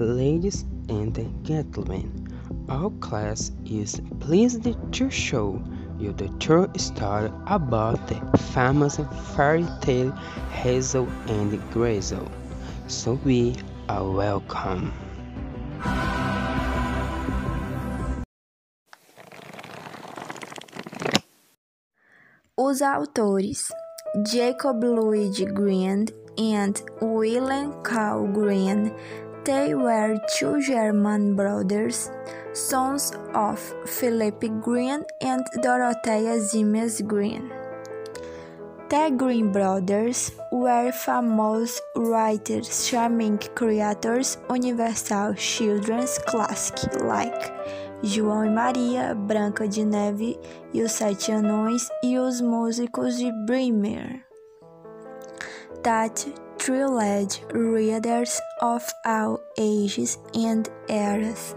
Ladies and gentlemen, our class is pleased to show you the true story about the famous fairy tale Hazel and Gretel. So we are welcome. Os autores Jacob Louis Green and William Carl Green They were two German brothers, sons of Philip Green and Dorothea Siemens Green. The Green brothers were famous writers, charming creators, universal children's classic like João e Maria, Branca de Neve e os Sete Anões e os Músicos de Bremer. That thrilled readers of all ages and eras.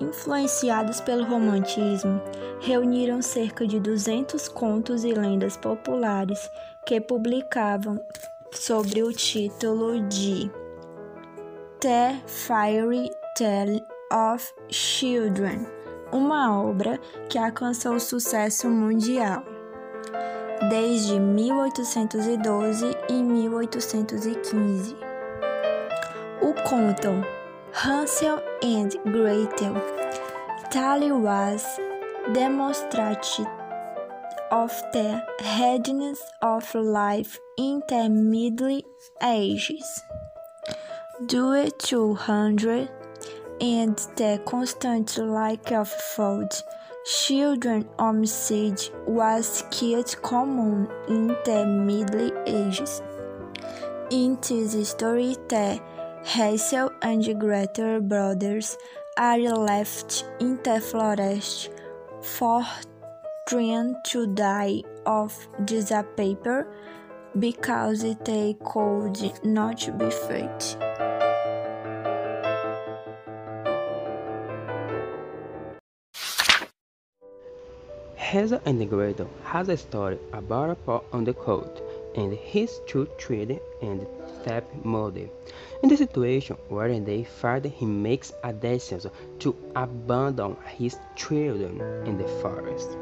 Influenciados pelo romantismo, reuniram cerca de 200 contos e lendas populares que publicavam sobre o título de The Fairy Tale of Children, uma obra que alcançou sucesso mundial desde 1812 e 1815. O conto Hansel and Gretel Tale was demonstrative of the hardness of life in the Middle Ages. Due to hunger and the constant lack of food, Children homicide was quite common in the Middle Ages. In this story, the Hazel and Gretel brothers are left in the forest for trying to die of disappear because they could not be fed. Hazel and Gretel has a story about a pot on the coat and his two children and stepmother. In the situation where they find he makes a decision to abandon his children in the forest.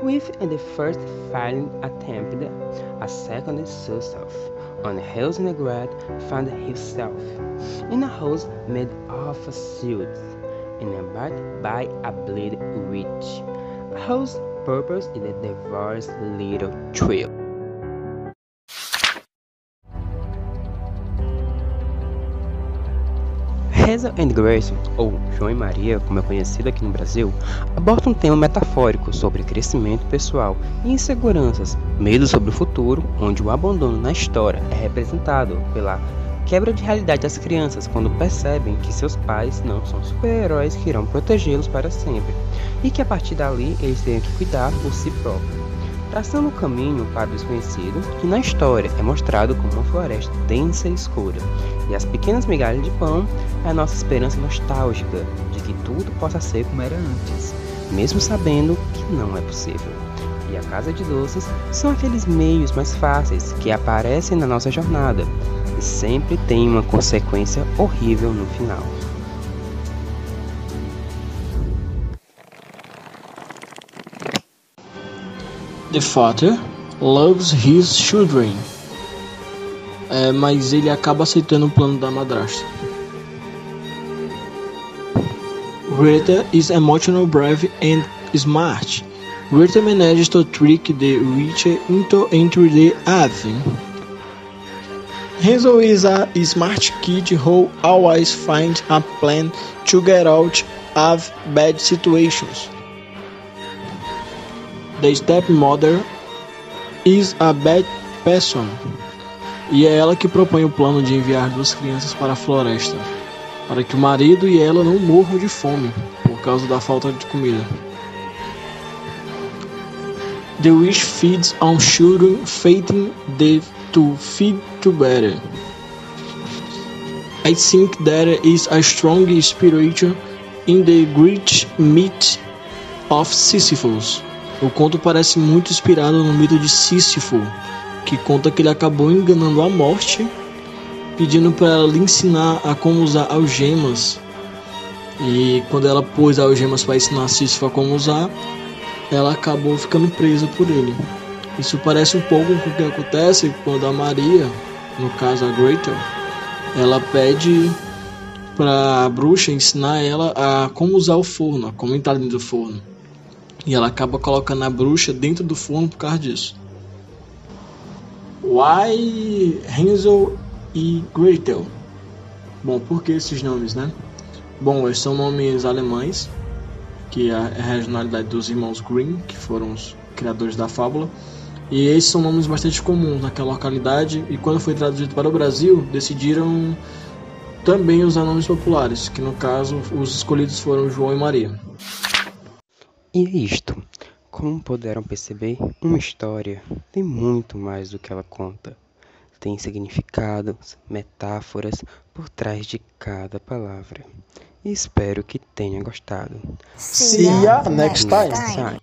With the first failing attempt, a second success, on and Gretel found himself in a house made of silks, inhabited by a bleed witch. A house purpose in the diverse little trio. Hazel and Grace, ou João e Maria, como é conhecido aqui no Brasil, aborda um tema metafórico sobre crescimento pessoal e inseguranças, medo sobre o futuro, onde o abandono na história é representado pela quebra de realidade das crianças quando percebem que seus pais não são super-heróis que irão protegê-los para sempre e que a partir dali eles têm que cuidar por si próprios, traçando o caminho para o desconhecido, que na história é mostrado como uma floresta densa e escura, e as pequenas migalhas de pão é a nossa esperança nostálgica de que tudo possa ser como era antes, mesmo sabendo que não é possível. E a casa de doces são aqueles meios mais fáceis que aparecem na nossa jornada, e sempre tem uma consequência horrível no final. The father loves his children, é, mas ele acaba aceitando o plano da madrasta. Greta is emotional, brave and smart. Greta manages to trick the witch into entering the Ave. Hazel is a smart kid who always finds a plan to get out of bad situations. The stepmother is a bad person. E é ela que propõe o plano de enviar duas crianças para a floresta, para que o marido e ela não morram de fome por causa da falta de comida. The witch feeds on children, fating them to feed to better. I think there is a strong spirit in the great myth of Sisyphus. O conto parece muito inspirado no mito de Sísifo, que conta que ele acabou enganando a morte pedindo para ela lhe ensinar a como usar algemas. E quando ela pôs algemas para ensinar Sísifo a como usar, ela acabou ficando presa por ele. Isso parece um pouco com o que acontece quando a Maria, no caso a Gretel, ela pede para a bruxa ensinar ela a como usar o forno, a como entrar dentro do forno. E ela acaba colocando a bruxa dentro do forno por causa disso. Why Hansel e Gretel? Bom, por que esses nomes, né? Bom, eles são nomes alemães, que é a regionalidade dos irmãos Grimm, que foram os criadores da fábula. E esses são nomes bastante comuns naquela localidade. E quando foi traduzido para o Brasil, decidiram também usar nomes populares, que no caso os escolhidos foram João e Maria. E é isto. Como puderam perceber, uma história tem muito mais do que ela conta. Tem significados, metáforas por trás de cada palavra. E espero que tenha gostado. See ya next time.